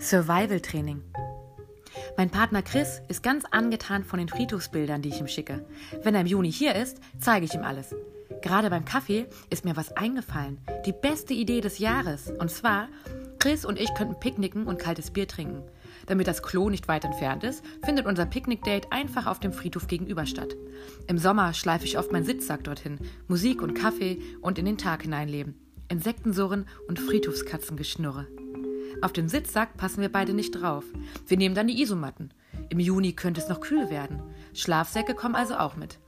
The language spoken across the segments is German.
Survival-Training. Mein Partner Chris ist ganz angetan von den Friedhofsbildern, die ich ihm schicke. Wenn er im Juni hier ist, zeige ich ihm alles. Gerade beim Kaffee ist mir was eingefallen. Die beste Idee des Jahres. Und zwar, Chris und ich könnten picknicken und kaltes Bier trinken. Damit das Klo nicht weit entfernt ist, findet unser Picknick-Date einfach auf dem Friedhof gegenüber statt. Im Sommer schleife ich oft meinen Sitzsack dorthin, Musik und Kaffee und in den Tag hineinleben. Insektensurren und Friedhofskatzengeschnurre. Auf den Sitzsack passen wir beide nicht drauf. Wir nehmen dann die Isomatten. Im Juni könnte es noch kühl werden. Schlafsäcke kommen also auch mit.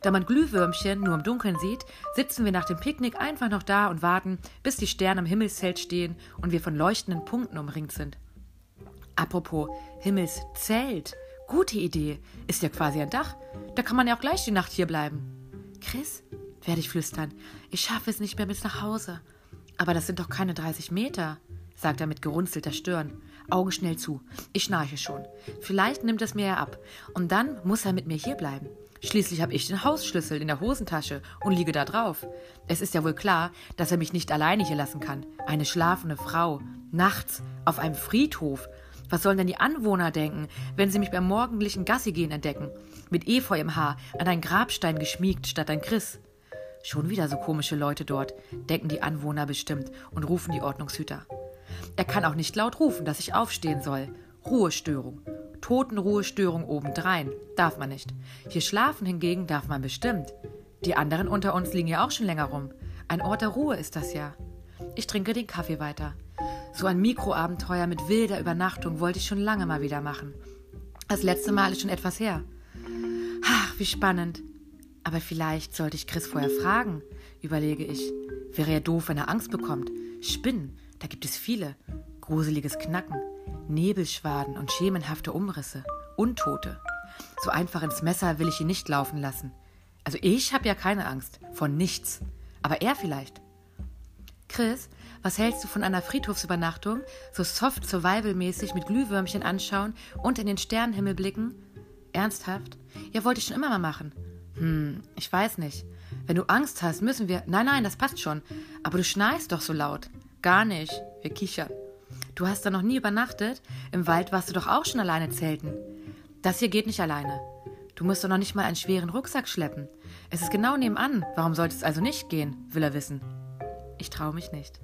Da man Glühwürmchen nur im Dunkeln sieht, sitzen wir nach dem Picknick einfach noch da und warten, bis die Sterne am Himmelszelt stehen und wir von leuchtenden Punkten umringt sind. Apropos Himmelszelt. Gute Idee. Ist ja quasi ein Dach. Da kann man ja auch gleich die Nacht hier bleiben. Chris, werde ich flüstern, ich schaffe es nicht mehr bis nach Hause. Aber das sind doch keine 30 Meter sagt er mit gerunzelter Stirn. Augen schnell zu. Ich schnarche schon. Vielleicht nimmt es mir ja ab. Und dann muss er mit mir hierbleiben. Schließlich habe ich den Hausschlüssel in der Hosentasche und liege da drauf. Es ist ja wohl klar, dass er mich nicht alleine hier lassen kann. Eine schlafende Frau. Nachts. Auf einem Friedhof. Was sollen denn die Anwohner denken, wenn sie mich beim morgendlichen Gassigehen entdecken? Mit Efeu im Haar, an einen Grabstein geschmiegt statt ein Chris. Schon wieder so komische Leute dort, denken die Anwohner bestimmt und rufen die Ordnungshüter. Er kann auch nicht laut rufen, dass ich aufstehen soll. Ruhestörung. Totenruhestörung obendrein. Darf man nicht. Hier schlafen hingegen darf man bestimmt. Die anderen unter uns liegen ja auch schon länger rum. Ein Ort der Ruhe ist das ja. Ich trinke den Kaffee weiter. So ein Mikroabenteuer mit wilder Übernachtung wollte ich schon lange mal wieder machen. Das letzte Mal ist schon etwas her. Ach, wie spannend. Aber vielleicht sollte ich Chris vorher fragen, überlege ich. Wäre ja doof, wenn er Angst bekommt. Spinnen, da gibt es viele. Gruseliges Knacken, Nebelschwaden und schemenhafte Umrisse. Untote. So einfach ins Messer will ich ihn nicht laufen lassen. Also ich habe ja keine Angst. Vor nichts. Aber er vielleicht. Chris, was hältst du von einer Friedhofsübernachtung? So soft survival-mäßig mit Glühwürmchen anschauen und in den Sternenhimmel blicken? Ernsthaft? Ja, wollte ich schon immer mal machen. Hm, ich weiß nicht. Wenn du Angst hast, müssen wir. Nein, nein, das passt schon. Aber du schneist doch so laut. Gar nicht. Wir kichern. Du hast da noch nie übernachtet? Im Wald warst du doch auch schon alleine zelten. Das hier geht nicht alleine. Du musst doch noch nicht mal einen schweren Rucksack schleppen. Es ist genau nebenan. Warum sollte es also nicht gehen? will er wissen. Ich traue mich nicht.